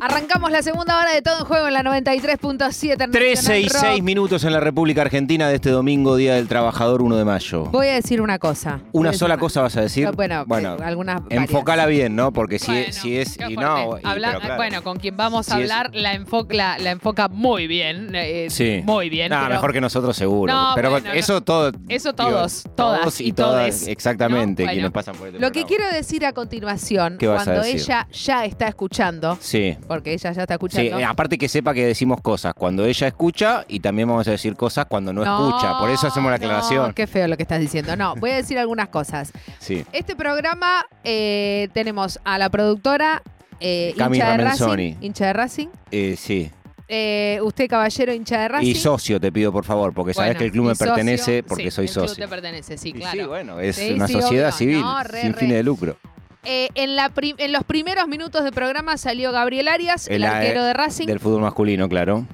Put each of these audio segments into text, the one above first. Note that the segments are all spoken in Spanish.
Arrancamos la segunda hora de todo en juego en la 93.7. 13 y 6 minutos en la República Argentina de este domingo, Día del Trabajador, 1 de mayo. Voy a decir una cosa. Una sola cosa vas a decir. Bueno, eh, algunas varias. Enfocala bien, ¿no? Porque si, Bueno, es, si es. Y no, y- Habla- pero claro. Bueno, con quien vamos a Si es- hablar la, enfoca, la, la enfoca muy bien. eh, Sí. Muy bien. Nah, pero mejor que nosotros seguro. No, pero bueno, eso no. todo. Eso digo, todos, todas y y todas. todes, Exactamente, ¿no? Bueno. quienes pasan por este Lo que quiero decir a continuación, ¿Qué vas a cuando ella ya está escuchando, Sí. Porque ella ya está Sí, escuchando. eh, aparte que sepa que decimos cosas cuando ella escucha y también vamos a decir cosas cuando no, escucha. Por eso hacemos la no, aclaración. qué feo lo que estás diciendo. No, voy a decir algunas cosas. Sí. Este programa eh, tenemos a la productora eh, Cami hincha de Racing. Hincha de Racing. Eh, sí. Eh, usted, caballero, hincha de Racing. Y socio, te pido por favor, porque sabes Bueno, que el club me socio, pertenece porque Sí, soy el club socio. te pertenece, sí, Y claro. Sí, bueno, es Sí, una sí, sociedad obvio, civil, no, re, sin re. fines de lucro. Eh, en, la prim- en los primeros minutos del programa salió Gabriel Arias, el, El, arquero de Racing. Del fútbol masculino, claro.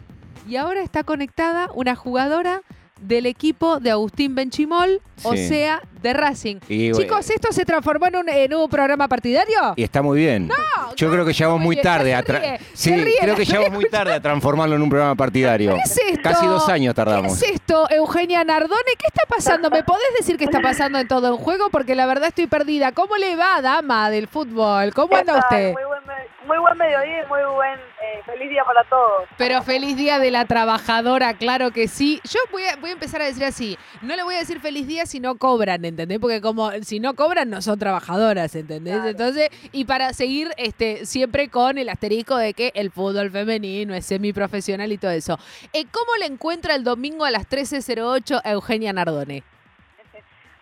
Y ahora está conectada una jugadora del equipo de Agustín Benchimol, o sea, de Racing. Y, Chicos, ¿esto se transformó en un, en un programa partidario? Y está muy bien. Yo creo que llegamos muy tarde a ríe, Sí, ríe, creo que llegamos muy tarde a transformarlo en un programa partidario. ¿Qué es esto? Casi dos años tardamos. ¿Qué es esto, Eugenia Nardone? ¿Qué está pasando? ¿Me podés decir qué está pasando en todo en juego? Porque la verdad estoy perdida. ¿Cómo le va, dama del fútbol? ¿Cómo anda usted? Muy buen, me- muy buen mediodía y muy buen eh, feliz día para todos. Pero feliz día de la trabajadora, claro que sí. Yo voy a, voy a empezar a decir así. No le voy a decir feliz día si no cobran, ¿entendés? Porque como si no cobran no son trabajadoras, ¿entendés? Claro. Entonces, y para seguir este, siempre con el asterisco de que el fútbol femenino es semiprofesional y todo eso. Eh, ¿Cómo le encuentra el domingo a las 13.08 a Eugenia Nardone?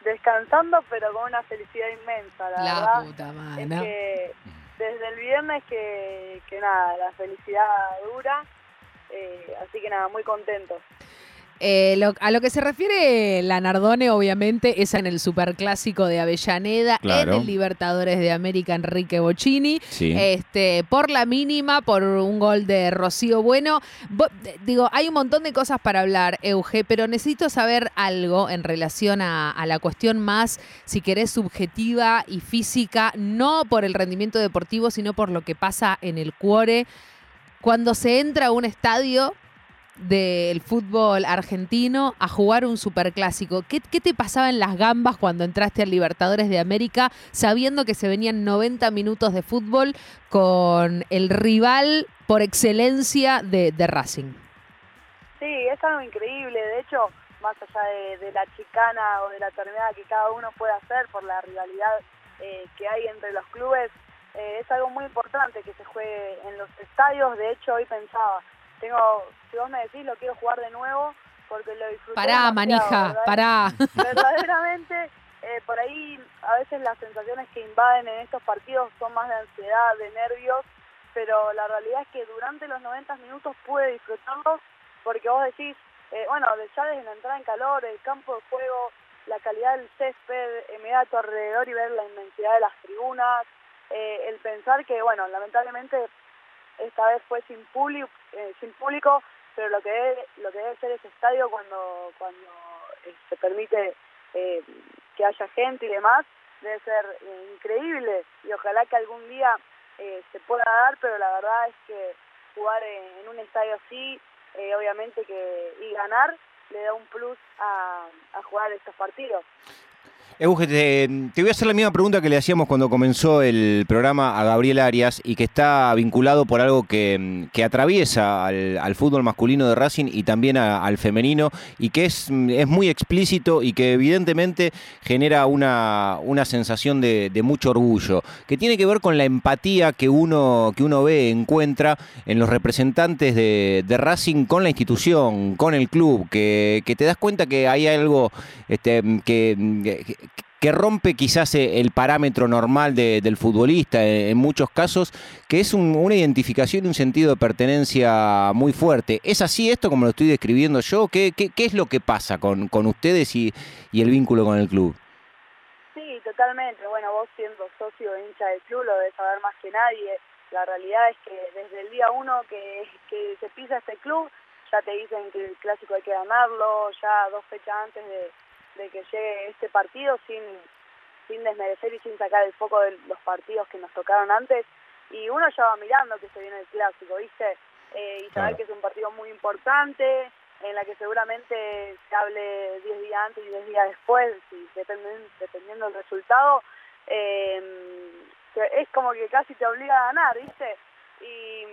Descansando, pero con una felicidad inmensa, la, La verdad. puta madre. que desde el viernes que, que nada, la felicidad dura. eh, así que nada, muy contento. Eh, lo- a lo que se refiere la Nardone, obviamente, es en el superclásico de Avellaneda, Claro. en el Libertadores de América, Enrique Bocini. Sí. Este, por la mínima, por un gol de Rocío Bueno. Digo, hay un montón de cosas para hablar, Euge, pero necesito saber algo en relación a, a la cuestión más, si querés, subjetiva y física, no por el rendimiento deportivo, sino por lo que pasa en el cuore. Cuando se entra a un estadio del fútbol argentino a jugar un superclásico. ¿Qué, ¿Qué te pasaba en las gambas cuando entraste al Libertadores de América sabiendo que se venían 90 minutos de fútbol con el rival por excelencia de, Racing? Sí, es algo increíble. De hecho, más allá de, de la chicana o de la terminada que cada uno puede hacer por la rivalidad eh, que hay entre los clubes, eh, es algo muy importante que se juegue en los estadios. De hecho, hoy pensaba, tengo, si vos me decís, lo quiero jugar de nuevo porque lo disfruté. Pará, manija, ¿verdad? pará. verdaderamente eh, por ahí a veces las sensaciones que invaden en estos partidos son más de ansiedad, de nervios, pero la realidad es que durante los 90 minutos pude disfrutarlos porque vos decís, eh, bueno, de- ya desde la entrada en calor, el campo de juego, la calidad del césped, eh, mirar a tu alrededor y ver la inmensidad de las tribunas, eh, el pensar que, bueno, lamentablemente esta vez fue sin público, sin público pero lo que debe, lo que debe ser ese estadio cuando cuando eh, se permite eh, que haya gente y demás debe ser eh, increíble. Y ojalá que algún día eh, se pueda dar pero la verdad es que jugar en, un estadio así eh, obviamente que y ganar le da un plus a jugar estos partidos Euge, te, voy a hacer la misma pregunta que le hacíamos cuando comenzó el programa a Gabriel Arias y que está vinculado por algo que, atraviesa al, fútbol masculino de Racing y también al femenino y que es, muy explícito y que evidentemente genera una, sensación de, mucho orgullo, que tiene que ver con la empatía que uno, que uno ve, encuentra en los representantes de, Racing con la institución, con el club, que, que te das cuenta que hay algo este, que, que- rompe quizás eh, el parámetro normal de- del futbolista eh, en muchos casos, que es un- una identificación y un sentido de pertenencia muy fuerte. ¿Es así esto como lo estoy describiendo yo? ¿Qué, qué, qué es lo que pasa con, con ustedes y, y el vínculo con el club? Sí, totalmente. Bueno, vos siendo socio e hincha del club lo debes saber más que nadie. La realidad es que desde el día uno que, que se pisa este club, ya te dicen que el clásico hay que ganarlo, ya dos fechas antes de, de que llegue este partido, sin, sin desmerecer y sin sacar el foco de los partidos que nos tocaron antes. y uno ya va mirando que se viene el clásico, ¿viste? Eh, y saber Claro. que es un partido muy importante, en la que seguramente se hable 10 días antes y 10 días después, y dependen- dependiendo del resultado, eh, es como que casi te obliga a ganar, ¿viste? Y,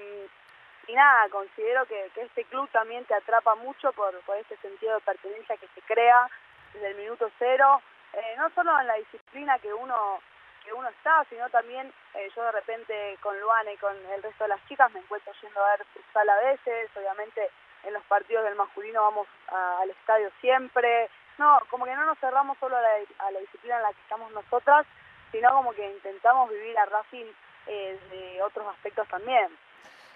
y nada, considero que, que este club también te atrapa mucho por, por ese sentido de pertenencia que se crea desde el minuto cero, eh, no solo en la disciplina que uno que uno está, sino también eh, yo de repente con Luana y con el resto de las chicas me encuentro yendo a ver futsal a veces, obviamente en los partidos del masculino vamos a- al estadio siempre, no, como que no nos cerramos solo a la, a la disciplina en la que estamos nosotras, sino como que intentamos vivir a Racing eh, de otros aspectos también.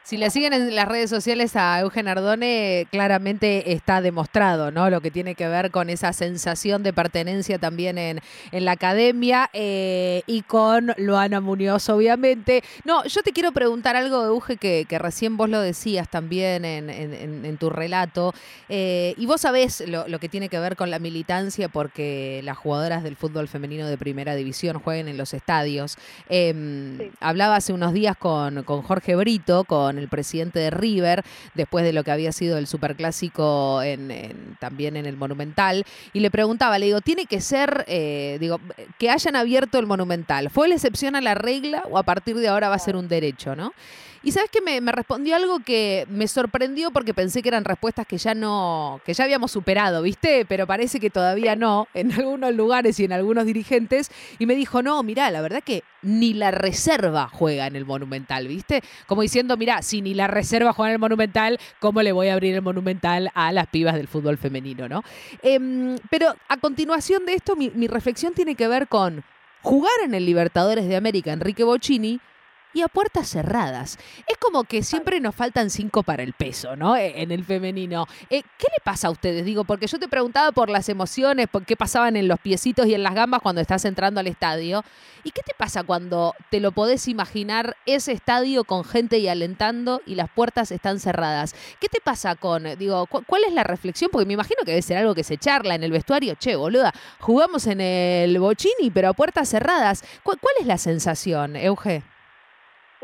Si le siguen en las redes sociales a Eugen Ardone, claramente está demostrado, ¿no? Lo que tiene que ver con esa sensación de pertenencia también en, en la academia eh, y con Luana Muñoz, obviamente. No, yo te quiero preguntar algo, Euge, que, que recién vos lo decías también en, en- tu relato. eh, y vos sabés lo, lo que tiene que ver con la militancia porque las jugadoras del fútbol femenino de primera división jueguen en los estadios. Em, Sí. Hablaba hace unos días con, con Jorge Brito, con el presidente de River, después de lo que había sido el superclásico en, en- también en el Monumental, y le preguntaba, le digo, ¿tiene que ser, eh, digo, que hayan abierto el Monumental? ¿Fue la excepción a la regla o a partir de ahora va a ser un derecho, no? Y sabes que me, me respondió algo que me sorprendió porque pensé que eran respuestas que ya no, que ya habíamos superado, ¿viste? Pero parece que todavía no, en algunos lugares y en algunos dirigentes. Y me dijo, no, mirá, la verdad que ni la reserva juega en el Monumental, ¿viste? Como diciendo, mirá, si ni la reserva juega en el Monumental, ¿cómo le voy a abrir el Monumental a las pibas del fútbol femenino, no? Em, pero a continuación de esto, mi, mi reflexión tiene que ver con jugar en el Libertadores de América, Enrique Bocini, y a puertas cerradas. Es como que siempre nos faltan cinco para el peso, ¿no? E- En el femenino. Eh, ¿Qué le pasa a ustedes? Digo, porque yo te preguntaba por las emociones, por qué pasaban en los piecitos y en las gambas cuando estás entrando al estadio. ¿Y qué te pasa cuando te lo podés imaginar ese estadio con gente y alentando y las puertas están cerradas? ¿Qué te pasa con, digo, cu- cuál es la reflexión? Porque me imagino que debe ser algo que se charla en el vestuario. Che, boluda, jugamos en el Bochini, pero a puertas cerradas. ¿Cu- ¿Cuál es la sensación, Euge?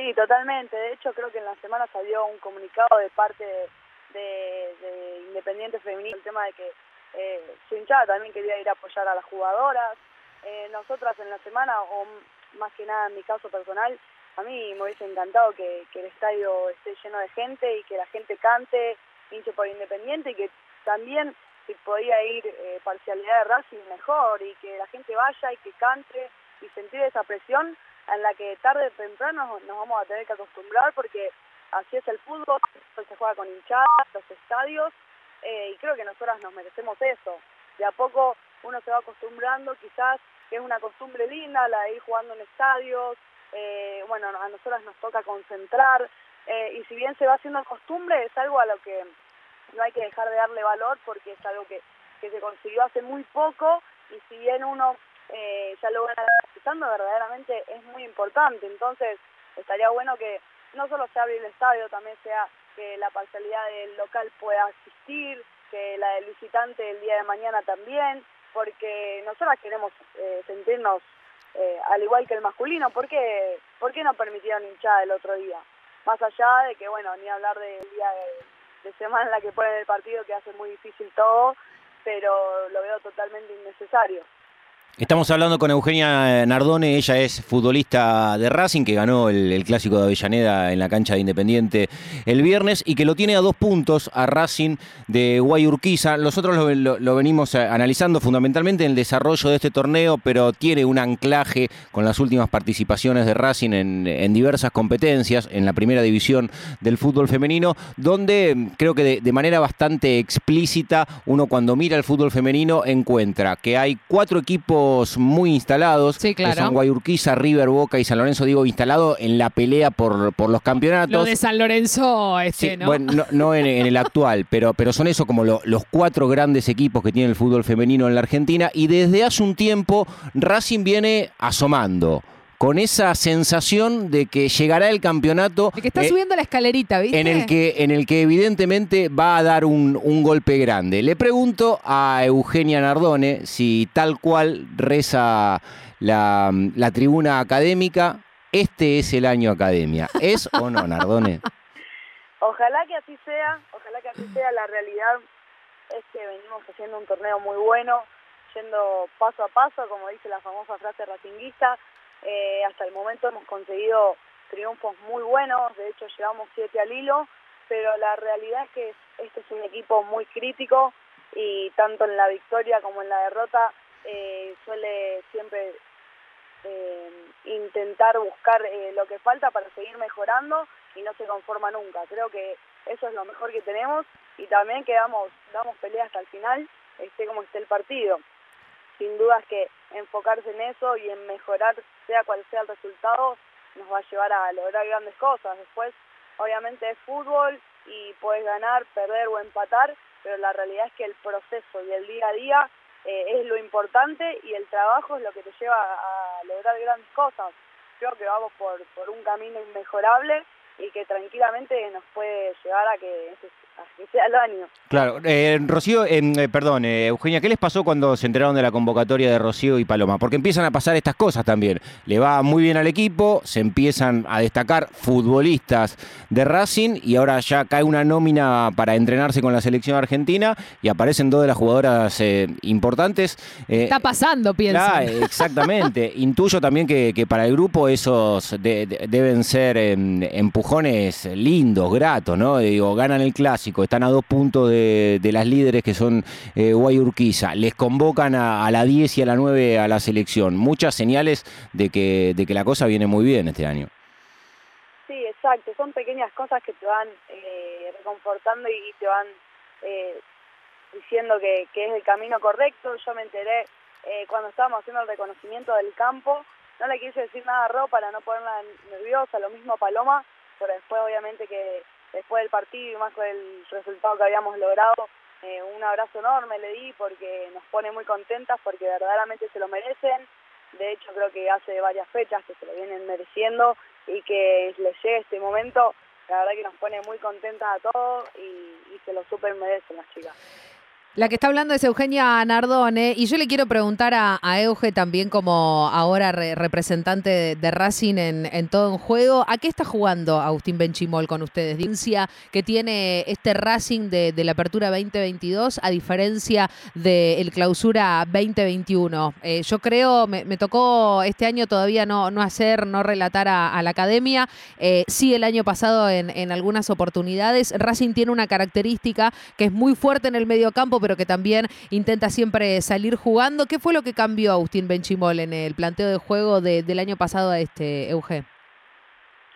Sí, totalmente. De hecho, creo que en la semana salió un comunicado de parte de, de- de Independiente Femenino, el tema de que eh, su hinchada también quería ir a apoyar a las jugadoras. Eh, nosotras en la semana, o más que nada en mi caso personal, a mí me hubiese encantado que, que el estadio esté lleno de gente y que la gente cante, hinche por Independiente y que también si podía ir eh, parcialidad de Racing mejor y que la gente vaya y que cante y sentir esa presión en la que tarde o temprano nos vamos a tener que acostumbrar porque así es el fútbol, se juega con hinchadas, los estadios, eh, y creo que nosotras nos merecemos eso. De a poco uno se va acostumbrando, quizás que es una costumbre linda la de ir jugando en estadios, eh, bueno, a nosotras nos toca concentrar, eh, y si bien se va haciendo costumbre, es algo a lo que no hay que dejar de darle valor porque es algo que, que se consiguió hace muy poco, y si bien uno eh, ya lo van analizando, verdaderamente es muy importante. Entonces, estaría bueno que no solo se abra el estadio, también sea que la parcialidad del local pueda asistir, que la del visitante el día de mañana también, porque nosotras queremos eh, sentirnos eh, al igual que el masculino. ¿Por qué, ¿Por qué no permitieron hinchada el otro día? Más allá de que, bueno, ni hablar del día de, de semana en la que ponen el partido, que hace muy difícil todo, pero lo veo totalmente innecesario. Estamos hablando con Eugenia Nardone, ella es futbolista de Racing, que ganó el, clásico de Avellaneda en la cancha de Independiente el viernes y que lo tiene a dos puntos a Racing de Guayurquiza. Nosotros lo, lo- venimos eh, analizando fundamentalmente en el desarrollo de este torneo, pero tiene un anclaje con las últimas participaciones de Racing en, diversas competencias, en la primera división del fútbol femenino, donde mm, creo que de manera bastante explícita uno cuando mira el fútbol femenino encuentra que hay cuatro equipos muy instalados, Sí, claro. que son Guayurquiza, River, Boca y San Lorenzo, digo, instalados en la pelea por, por los campeonatos. Lo de San Lorenzo, este, Sí, ¿no? Bueno, no, no en, en el actual, pero, pero son eso como lo- los cuatro grandes equipos que tiene el fútbol femenino en la Argentina y desde hace un tiempo Racing viene asomando con esa sensación de que llegará el campeonato El que está eh, subiendo la escalerita, ¿viste? en el que en el que evidentemente va a dar un, un golpe grande. Le pregunto a Eugenia Nardone si tal cual reza la, la tribuna académica, este es el año academia. ¿Es o no, Nardone? Ojalá que así sea, ojalá que así sea. La realidad es que venimos haciendo un torneo muy bueno, yendo paso a paso, como dice la famosa frase racinguista. Eh, hasta el momento hemos conseguido triunfos muy buenos, de hecho llevamos siete al hilo, pero la realidad es que este es un equipo muy crítico y tanto en la victoria como en la derrota eh, suele siempre eh, intentar buscar eh, lo que falta para seguir mejorando y no se conforma nunca. Creo que eso es lo mejor que tenemos y también que damos, damos pelea hasta el final, esté como esté el partido. Sin dudas que enfocarse en eso y en mejorar, sea cual sea el resultado, nos va a llevar a lograr grandes cosas. Después, obviamente es fútbol y puedes ganar, perder o empatar, pero la realidad es que el proceso y el día a día eh, es lo importante y el trabajo es lo que te lleva a lograr grandes cosas. Creo que vamos por, por un camino inmejorable y que tranquilamente nos puede llevar a que, a que sea el año. Claro, eh, Rocío, em, eh, perdón, eh, Eugenia, ¿qué les pasó cuando se enteraron de la convocatoria de Rocío y Paloma? Porque empiezan a pasar estas cosas también. Le va muy bien al equipo, se empiezan a destacar futbolistas de Racing y ahora ya cae una nómina para entrenarse con la selección argentina y aparecen dos de las jugadoras eh, importantes. Eh, Está pasando, pienso. Claro, exactamente. Intuyo también que, que para el grupo esos de- de- deben ser em, empujones lindos, gratos, ¿no? Digo, ganan el clásico, están a dos puntos de, de las líderes que son eh, Guay Urquiza, les convocan a, la 10 y a la 9 a la selección. Muchas señales de que, de que la cosa viene muy bien este año. Sí, exacto. Son pequeñas cosas que te van eh, reconfortando y te van eh, diciendo que, que es el camino correcto. Yo me enteré eh, cuando estábamos haciendo el reconocimiento del campo. No le quise decir nada a Ro para no ponerla nerviosa, lo mismo Paloma, pero después obviamente que después del partido y más con el resultado que habíamos logrado, eh, un abrazo enorme le di porque nos pone muy contentas porque verdaderamente se lo merecen. De hecho creo que hace varias fechas que se lo vienen mereciendo y que les llegue este momento, la verdad que nos pone muy contentas a todos y, y se lo super merecen las chicas. La que está hablando es Eugenia Nardone y yo le quiero preguntar a, Euge también como ahora re- representante de, de Racing en, todo en juego, ¿a qué está jugando Agustín Benchimol con ustedes? Diferencia que tiene este Racing de, de la apertura 2022 a diferencia del clausura 2021. Eh, yo creo, me, tocó este año todavía no, no hacer, no relatar a, la academia, eh, sí el año pasado en, en algunas oportunidades. Racing tiene una característica que es muy fuerte en el medio campo, pero que también intenta siempre salir jugando. ¿Qué fue lo que cambió Agustín Benchimol en el planteo de juego de- del año pasado a este, Euge?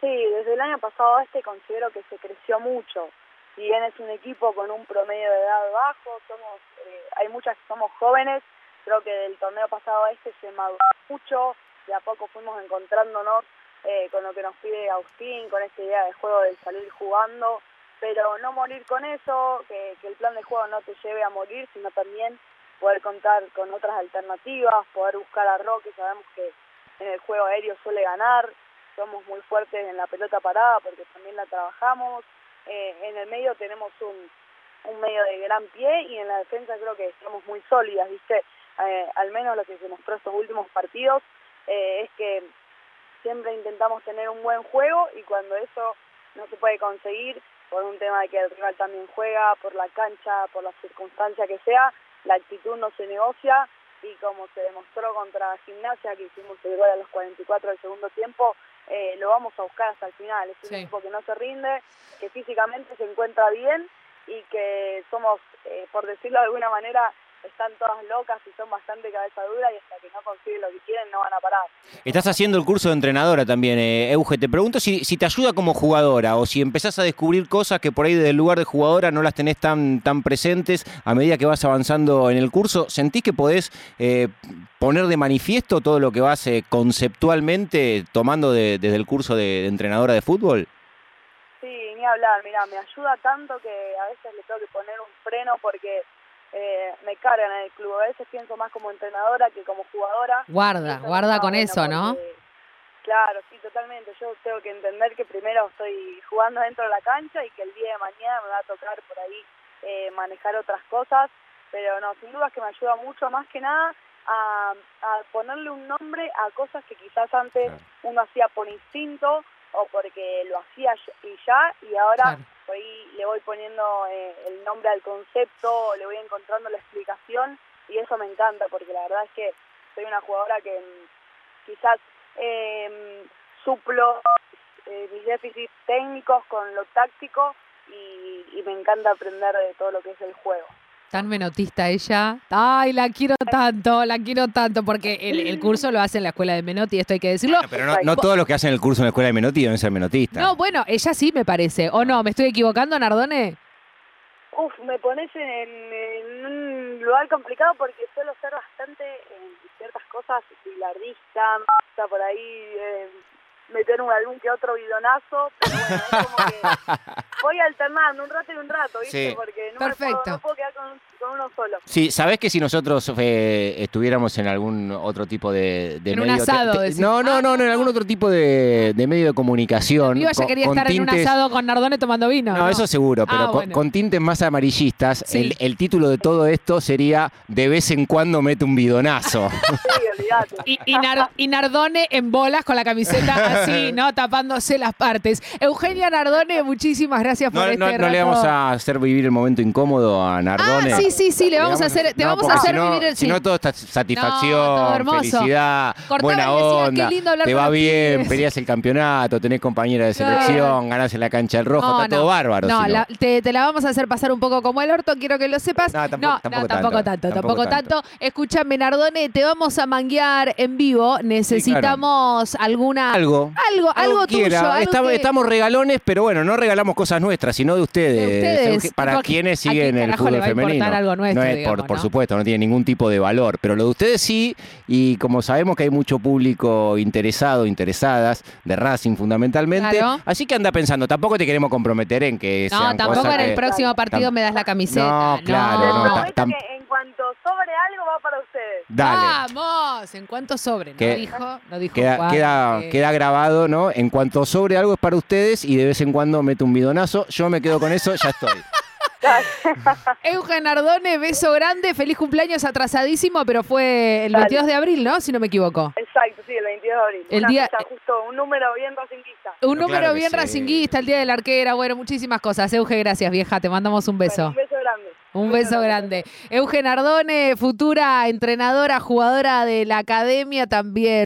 Sí, desde el año pasado a este considero que se creció mucho. Si bien es un equipo con un promedio de edad bajo, somos eh, hay muchas que somos jóvenes, creo que del torneo pasado a este se maduró mucho, de a poco fuimos encontrándonos eh, con lo que nos pide Agustín, con esta idea de juego de salir jugando, pero no morir con eso, que, que el plan de juego no te lleve a morir, sino también poder contar con otras alternativas, poder buscar a Roque, sabemos que en el juego aéreo suele ganar, somos muy fuertes en la pelota parada porque también la trabajamos. Eh, en el medio tenemos un, medio de gran pie y en la defensa creo que estamos muy sólidas, ¿viste? Eh, al menos lo que se mostró estos últimos partidos eh, es que siempre intentamos tener un buen juego y cuando eso no se puede conseguir por un tema de que el rival también juega, por la cancha, por la circunstancia que sea, la actitud no se negocia y como se demostró contra Gimnasia, que hicimos el gol a los 44 del segundo tiempo, eh, lo vamos a buscar hasta el final. Es un Sí. equipo que no se rinde, que físicamente se encuentra bien y que somos, eh, por decirlo de alguna manera, están todas locas y son bastante cabeza dura y hasta que no consiguen lo que quieren no van a parar. Estás haciendo el curso de entrenadora también, eh, Euge. Te pregunto si, si te ayuda como jugadora o si empezás a descubrir cosas que por ahí desde el lugar de jugadora no las tenés tan, tan presentes a medida que vas avanzando en el curso. ¿Sentís que podés eh, poner de manifiesto todo lo que vas eh, conceptualmente tomando de- desde el curso de, de entrenadora de fútbol? Sí, ni hablar, mira, me ayuda tanto que a veces le tengo que poner un freno porque eh, me cargan en el club. A veces pienso más como entrenadora que como jugadora. Guarda, Eso guarda con eso, ¿no? Claro, sí, totalmente. Yo tengo que entender que primero estoy jugando dentro de la cancha y que el día de mañana me va a tocar por ahí eh, manejar otras cosas. Pero no, sin duda es que me ayuda mucho, más que nada a, a ponerle un nombre a cosas que quizás antes Claro. uno hacía por instinto o porque lo hacía y ya, y ahora Claro. Ahí le voy poniendo eh, el nombre al concepto, le voy encontrando la explicación, y eso me encanta, porque la verdad es que soy una jugadora que mm, quizás eh, suplo mis déficits técnicos con lo táctico, y, y me encanta aprender de todo lo que es el juego. Tan menotista ella. Ay, la quiero tanto, la quiero tanto, porque el, el curso lo hace en la escuela de Menotti, esto hay que decirlo. Pero no, no todos los que hacen el curso en la escuela de Menotti deben ser menotistas. No, bueno, ella sí me parece. ¿O no? ¿Me estoy equivocando, Nardone? Uf, me pones en, en un lugar complicado porque suelo ser bastante en ciertas cosas gusta por ahí eh, meter un algún que otro bidonazo, pero bueno, es como que voy alternando un rato y un rato, ¿viste? Sí. Porque no, Perfecto. Me puedo, no puedo quedar con, con uno solo. Sí, ¿sabés que si nosotros eh, estuviéramos en algún otro tipo de, de En un medio... te- asado, te- decís. no, no, Ah, no, no, en algún otro tipo de, de medio de comunicación. Yo ya con- quería con estar en un asado con Nardone tomando vino. No, eso seguro, pero Ah, con, bueno. con tintes más amarillistas, Sí. el, el título de todo esto sería De vez en cuando mete un bidonazo. Sí, olvídate. Y, y Nar- y Nardone en bolas con la camiseta así, ¿no? Tapándose las partes. Eugenia Nardone, muchísimas gracias por No, este no- no le vamos a hacer vivir el momento incómodo a Nardone. Ah, sí, sí, sí, le vamos a hacer, te no, vamos a hacer vivir el Si no, todo está satisfacción, todo hermoso. felicidad, Cortaba buena decía, onda. "Qué lindo hablar te va bien, pibes". peleas el campeonato, tenés compañera de selección, ganás en la cancha del rojo, está todo bárbaro. No, si no. la- te, te la vamos a hacer pasar un poco como el orto, quiero que lo sepas. No, tampoco- tanto, tampoco tanto, tampoco tampoco tanto. Escúchame, Nardone, te vamos a manguear en vivo. Necesitamos alguna. Algo. Algo, algo tuyo. quiera. algo Estamos, que- estamos regalones, pero bueno, no regalamos cosas nuestras, sino de ustedes. De ustedes. Para quienes ¿a quién siguen el fútbol femenino. algo nuestro, no es, digamos, por, supuesto, no tiene ningún tipo de valor, pero lo de ustedes sí, y como sabemos que hay mucho público interesado, interesadas, de Racing fundamentalmente, Claro. así que anda pensando, tampoco te queremos comprometer en que No, sean tampoco cosas en el que- próximo partido me das la camiseta. No, claro, no, en cuanto sobre algo va para ustedes. Dale. Vamos, en cuanto sobre, ¿no Que- dijo? No dijo Queda, Juan, queda, que- queda grabado, ¿no? En cuanto sobre algo es para ustedes y de vez en cuando mete un bidonazo, yo me quedo con eso, ya estoy. Eugen Ardone, beso grande, feliz cumpleaños atrasadísimo, pero fue el Dale. 22 de abril, ¿no? Si no me equivoco. Exacto, sí, el 22 de abril. El Una día- fecha justo, un número bien racinguista. Un número claro bien sí. racinguista, el día de la arquera, bueno, muchísimas cosas. Euge, gracias, vieja, te mandamos un Bueno, beso. un beso grande. Un beso grande. Eugen Ardone, futura entrenadora, jugadora de la academia también.